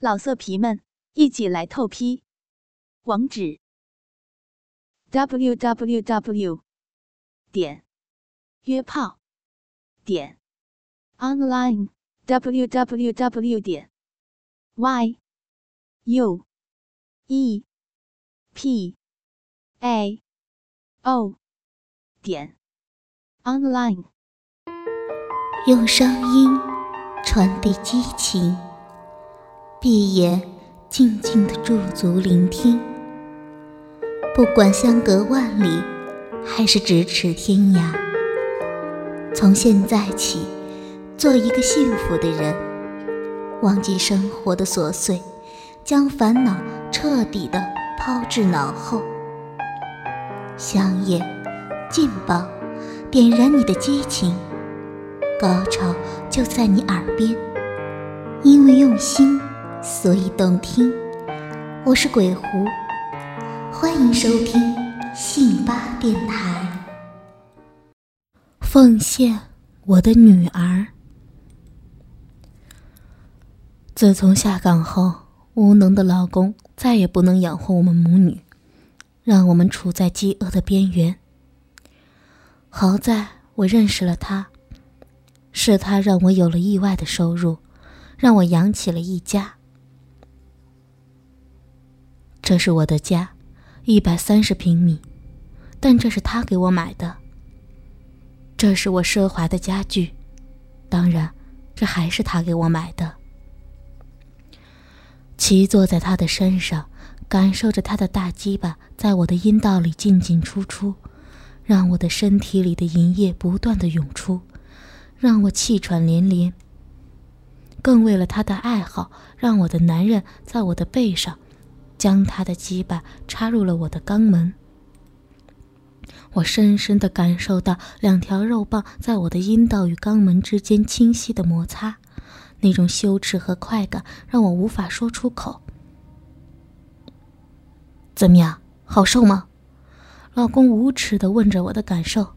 老色皮们，一起来透批！网址：w w w 点约炮点 online w w w 点 y u e p a o 点 online。用声音传递激情。闭眼，静静的驻足聆听。不管相隔万里，还是咫尺天涯。从现在起，做一个幸福的人，忘记生活的琐碎，将烦恼彻底的抛至脑后。香烟，劲爆，点燃你的激情，高潮就在你耳边，因为用心。所以动听，我是鬼狐，欢迎收听信巴电台。奉献我的女儿。自从下岗后，无能的老公再也不能养活我们母女，让我们处在饥饿的边缘。好在我认识了他，是他让我有了意外的收入，让我养起了一家。这是我的家，一百三十平米，但这是他给我买的。这是我奢华的家具，当然，这还是他给我买的。骑坐在他的身上，感受着他的大鸡巴在我的阴道里进进出出，让我的身体里的淫液不断的涌出，让我气喘连连。更为了他的爱好，让我的男人在我的背上。将他的鸡巴插入了我的肛门，我深深的感受到两条肉棒在我的阴道与肛门之间清晰的摩擦，那种羞耻和快感让我无法说出口。怎么样，好受吗？老公无耻的问着我的感受。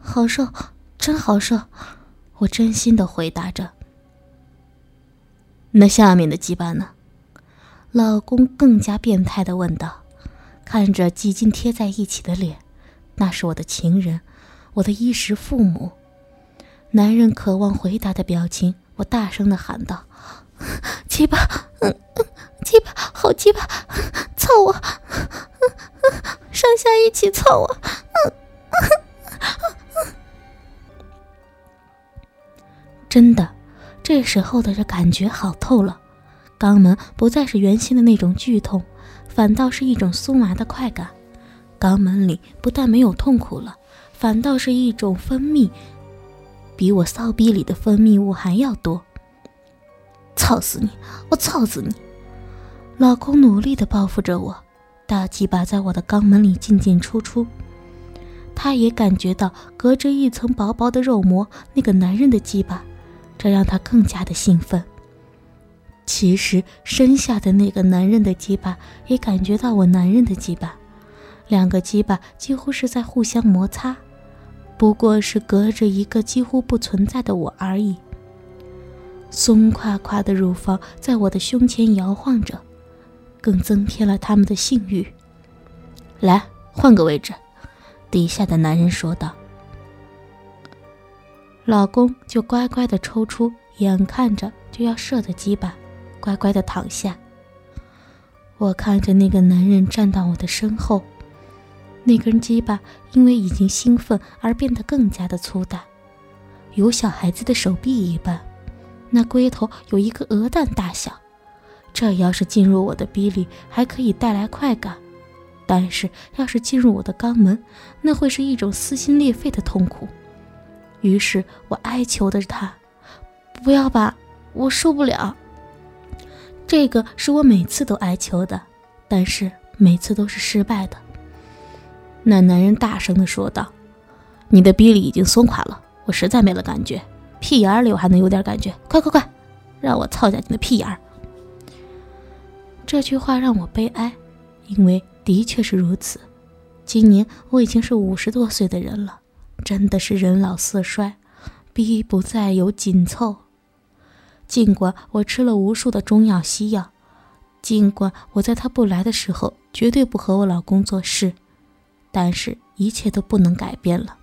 好受，真好受，我真心的回答着。那下面的鸡巴呢？老公更加变态的问道，看着几近贴在一起的脸，那是我的情人，我的衣食父母。男人渴望回答的表情，我大声的喊道：“鸡巴，嗯嗯鸡巴，好鸡巴，操我，上下一起操我。”嗯真的，这时候的这感觉好透了。肛门不再是原先的那种剧痛，反倒是一种酥麻的快感。肛门里不但没有痛苦了，反倒是一种分泌，比我骚逼里的分泌物还要多。操死你！我操死你！老公努力地报复着我，大鸡巴在我的肛门里进进出出。他也感觉到隔着一层薄薄的肉膜，那个男人的鸡巴，这让他更加的兴奋。其实身下的那个男人的鸡巴也感觉到我男人的鸡巴，两个鸡巴几乎是在互相摩擦，不过是隔着一个几乎不存在的我而已。松垮垮的乳房在我的胸前摇晃着，更增添了他们的性欲。来，换个位置，底下的男人说道。老公就乖乖的抽出眼看着就要射的鸡巴。乖乖的躺下。我看着那个男人站到我的身后，那根鸡巴因为已经兴奋而变得更加的粗大，有小孩子的手臂一般，那龟头有一个鹅蛋大小。这要是进入我的逼里，还可以带来快感；但是要是进入我的肛门，那会是一种撕心裂肺的痛苦。于是我哀求的他：“不要吧，我受不了。”这个是我每次都哀求的，但是每次都是失败的。那男人大声的说道：“你的逼里已经松垮了，我实在没了感觉。屁眼里我还能有点感觉，快快快，让我操下你的屁眼！”这句话让我悲哀，因为的确是如此。今年我已经是五十多岁的人了，真的是人老色衰，逼不再有紧凑。尽管我吃了无数的中药西药，尽管我在他不来的时候绝对不和我老公做事，但是一切都不能改变了。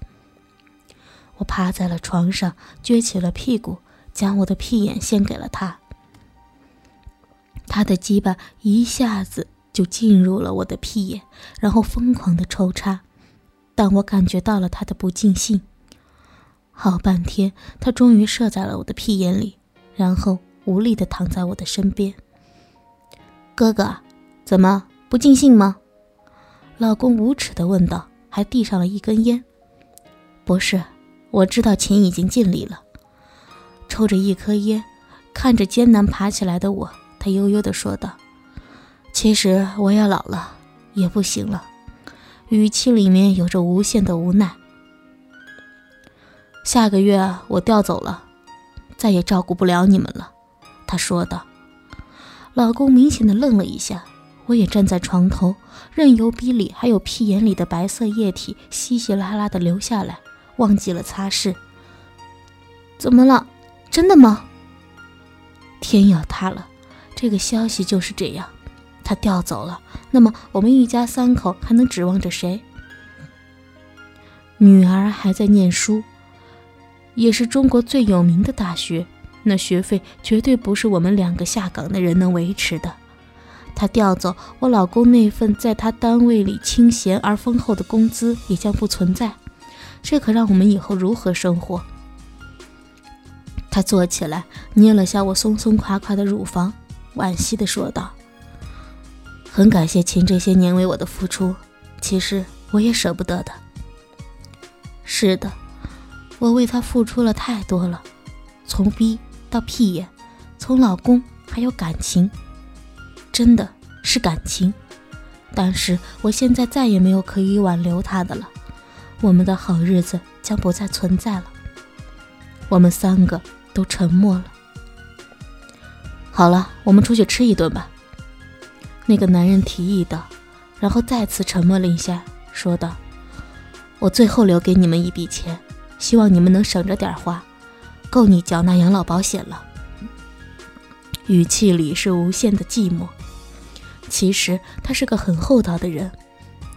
我趴在了床上，撅起了屁股，将我的屁眼献给了他。他的鸡巴一下子就进入了我的屁眼，然后疯狂的抽插，但我感觉到了他的不尽兴。好半天，他终于射在了我的屁眼里。然后无力地躺在我的身边。哥哥，怎么不尽兴吗？老公无耻地问道，还递上了一根烟。不是，我知道钱已经尽力了。抽着一颗烟，看着艰难爬起来的我，他悠悠地说道：“其实我也老了，也不行了。”语气里面有着无限的无奈。下个月我调走了。再也照顾不了你们了，他说道。老公明显的愣了一下，我也站在床头，任由鼻里还有屁眼里的白色液体稀稀拉拉的流下来，忘记了擦拭。怎么了？真的吗？天要塌了！这个消息就是这样，他调走了。那么我们一家三口还能指望着谁？女儿还在念书。也是中国最有名的大学，那学费绝对不是我们两个下岗的人能维持的。他调走我老公那份在他单位里清闲而丰厚的工资，也将不存在。这可让我们以后如何生活？他坐起来，捏了下我松松垮垮的乳房，惋惜地说道：“很感谢秦这些年为我的付出，其实我也舍不得的。”是的。我为他付出了太多了，从逼到屁眼，从老公还有感情，真的是感情。但是我现在再也没有可以挽留他的了，我们的好日子将不再存在了。我们三个都沉默了。好了，我们出去吃一顿吧。那个男人提议道，然后再次沉默了一下，说道：“我最后留给你们一笔钱。”希望你们能省着点花，够你缴纳养老保险了。语气里是无限的寂寞。其实他是个很厚道的人，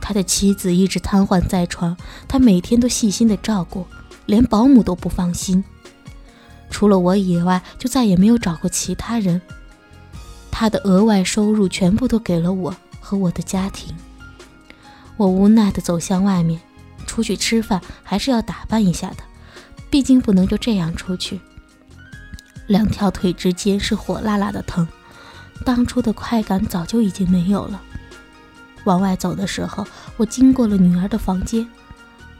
他的妻子一直瘫痪在床，他每天都细心的照顾，连保姆都不放心。除了我以外，就再也没有找过其他人。他的额外收入全部都给了我和我的家庭。我无奈的走向外面。出去吃饭还是要打扮一下的，毕竟不能就这样出去。两条腿之间是火辣辣的疼，当初的快感早就已经没有了。往外走的时候，我经过了女儿的房间，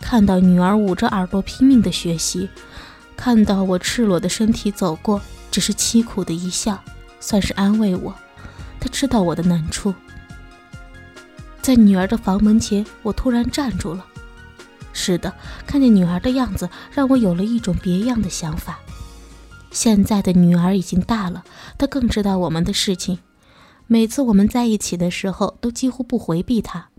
看到女儿捂着耳朵拼命的学习，看到我赤裸的身体走过，只是凄苦的一笑，算是安慰我。她知道我的难处。在女儿的房门前，我突然站住了。是的，看见女儿的样子，让我有了一种别样的想法。现在的女儿已经大了，她更知道我们的事情。每次我们在一起的时候，都几乎不回避她，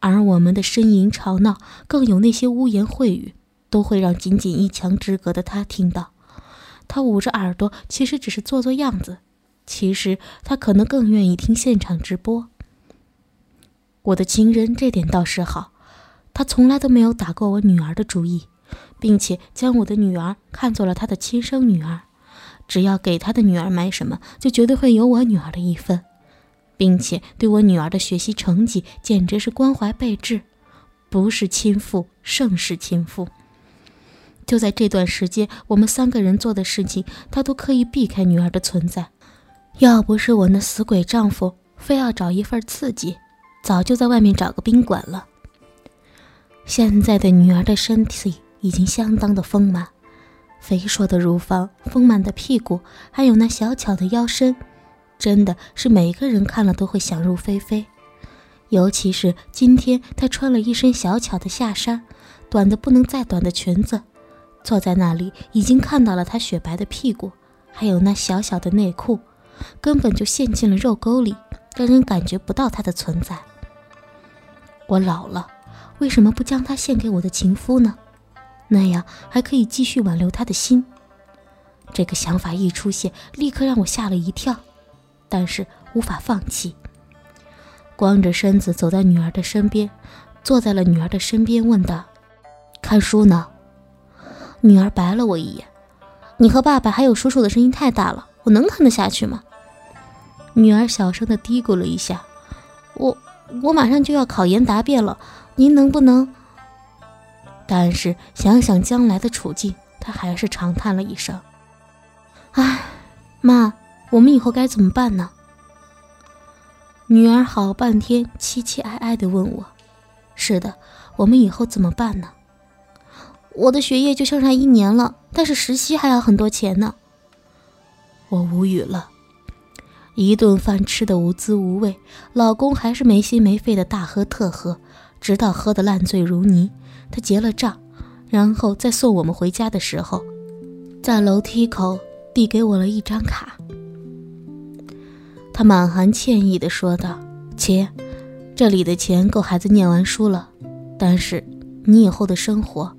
而我们的呻吟吵闹，更有那些污言秽语，都会让仅仅一墙之隔的她听到。她捂着耳朵，其实只是做做样子，其实她可能更愿意听现场直播。我的情人这点倒是好。他从来都没有打过我女儿的主意，并且将我的女儿看作了他的亲生女儿。只要给他的女儿买什么，就绝对会有我女儿的一份，并且对我女儿的学习成绩简直是关怀备至，不是亲父胜是亲父。就在这段时间，我们三个人做的事情，他都刻意避开女儿的存在。要不是我那死鬼丈夫非要找一份刺激，早就在外面找个宾馆了。现在的女儿的身体已经相当的丰满，肥硕的乳房、丰满的屁股，还有那小巧的腰身，真的是每个人看了都会想入非非。尤其是今天，她穿了一身小巧的下衫，短的不能再短的裙子，坐在那里，已经看到了她雪白的屁股，还有那小小的内裤，根本就陷进了肉沟里，让人感觉不到她的存在。我老了。为什么不将她献给我的情夫呢？那样还可以继续挽留他的心。这个想法一出现，立刻让我吓了一跳，但是无法放弃。光着身子走在女儿的身边，坐在了女儿的身边，问道：“看书呢？”女儿白了我一眼：“你和爸爸还有叔叔的声音太大了，我能看得下去吗？”女儿小声的嘀咕了一下：“我我马上就要考研答辩了，您能不能？”但是想想将来的处境，他还是长叹了一声。唉，妈，我们以后该怎么办呢？女儿好半天凄凄哀哀地问我：“是的，我们以后怎么办呢？”我的学业就剩下一年了，但是实习还要很多钱呢。我无语了，一顿饭吃的无滋无味，老公还是没心没肺的大喝特喝，直到喝得烂醉如泥。他结了账，然后在送我们回家的时候，在楼梯口。递给我了一张卡，他满含歉意地说道：“亲，这里的钱够孩子念完书了，但是你以后的生活……”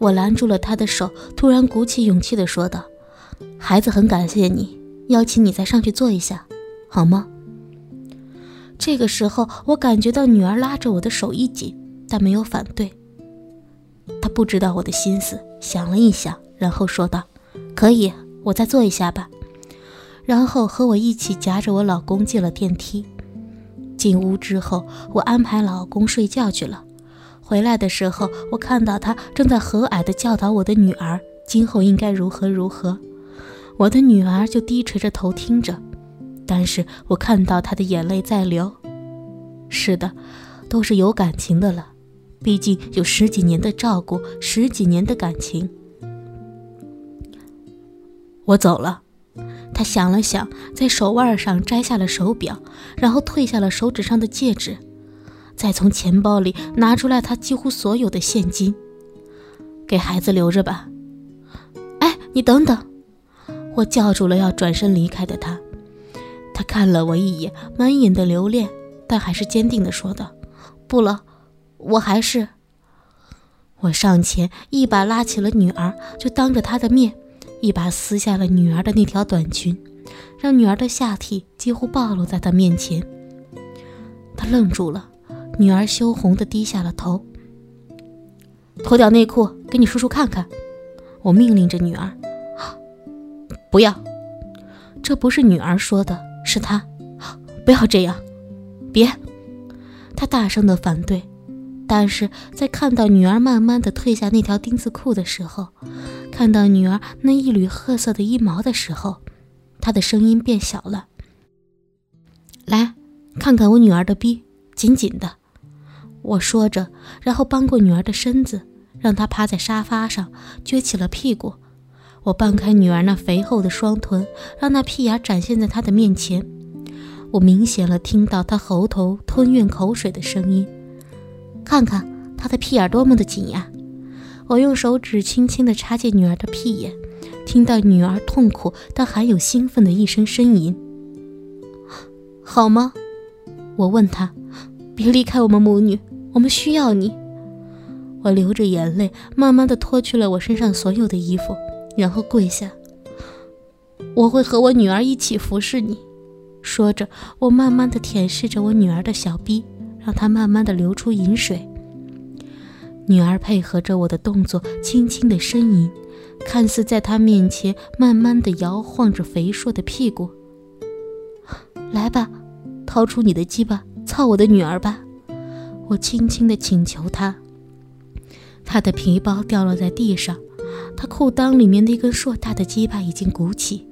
我拦住了他的手，突然鼓起勇气地说道：“孩子很感谢你，邀请你再上去坐一下，好吗？”这个时候，我感觉到女儿拉着我的手一紧，但没有反对。她不知道我的心思，想了一想，然后说道。可以，我再坐一下吧。然后和我一起夹着我老公进了电梯。进屋之后，我安排老公睡觉去了。回来的时候，我看到他正在和蔼地教导我的女儿今后应该如何如何。我的女儿就低垂着头听着，但是我看到她的眼泪在流。是的，都是有感情的了，毕竟有十几年的照顾，十几年的感情。我走了，他想了想，在手腕上摘下了手表，然后褪下了手指上的戒指，再从钱包里拿出来他几乎所有的现金，给孩子留着吧。哎，你等等！我叫住了要转身离开的他，他看了我一眼，满眼的留恋，但还是坚定地说道：“不了，我还是……”我上前一把拉起了女儿，就当着他的面。一把撕下了女儿的那条短裙，让女儿的下体几乎暴露在他面前。他愣住了，女儿羞红的低下了头。脱掉内裤，给你叔叔看看。我命令着女儿：“不要。”这不是女儿说的，是他。不要这样，别！他大声的反对。但是在看到女儿慢慢的褪下那条丁字裤的时候，看到女儿那一缕褐色的衣毛的时候，他的声音变小了。来，看看我女儿的逼，紧紧的。我说着，然后帮过女儿的身子，让她趴在沙发上，撅起了屁股。我半开女儿那肥厚的双臀，让那屁眼展现在她的面前。我明显了听到她喉头吞咽口水的声音。看看他的屁眼多么的紧呀！我用手指轻轻地插进女儿的屁眼，听到女儿痛苦但含有兴奋的一声呻吟。好吗？我问他。别离开我们母女，我们需要你。我流着眼泪，慢慢地脱去了我身上所有的衣服，然后跪下。我会和我女儿一起服侍你。说着，我慢慢的舔舐着我女儿的小臂。让她慢慢的流出饮水。女儿配合着我的动作，轻轻的呻吟，看似在她面前慢慢的摇晃着肥硕的屁股。来吧，掏出你的鸡巴，操我的女儿吧！我轻轻的请求她。她的皮包掉落在地上，他裤裆里面那根硕大的鸡巴已经鼓起。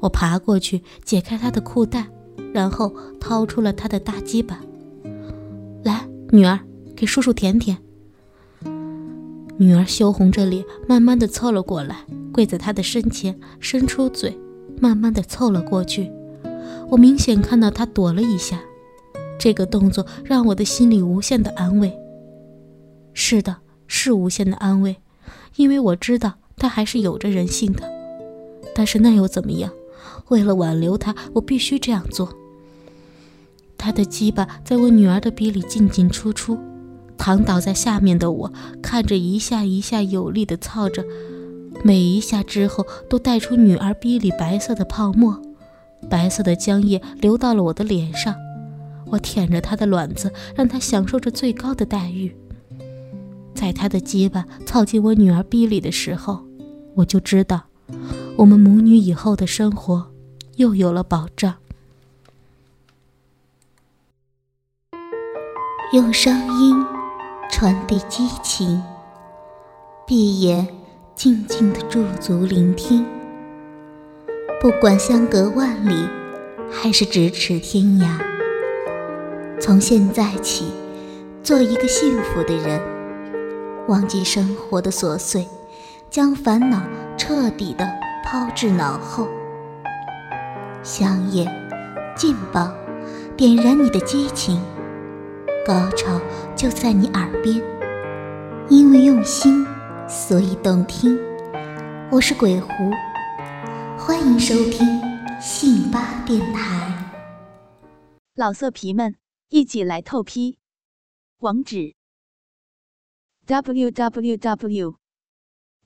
我爬过去解开他的裤带，然后掏出了他的大鸡巴。来女儿，给叔叔舔舔。女儿羞红着脸，慢慢的凑了过来，跪在他的身前，伸出嘴，慢慢的凑了过去。我明显看到他躲了一下，这个动作让我的心里无限的安慰。是的，是无限的安慰，因为我知道他还是有着人性的。但是那又怎么样？为了挽留他，我必须这样做。他的鸡巴在我女儿的鼻里进进出出，躺倒在下面的我看着一下一下有力的操着，每一下之后都带出女儿逼里白色的泡沫，白色的浆液流到了我的脸上。我舔着她的卵子，让她享受着最高的待遇。在她的鸡巴操进我女儿逼里的时候，我就知道，我们母女以后的生活又有了保障。用声音传递激情，闭眼静静的驻足聆听。不管相隔万里，还是咫尺天涯，从现在起，做一个幸福的人，忘记生活的琐碎，将烦恼彻底的抛至脑后。香烟，劲爆，点燃你的激情。高潮就在你耳边，因为用心，所以动听。我是鬼狐，欢迎收听信吧电台。老色皮们，一起来透批！网址：w w w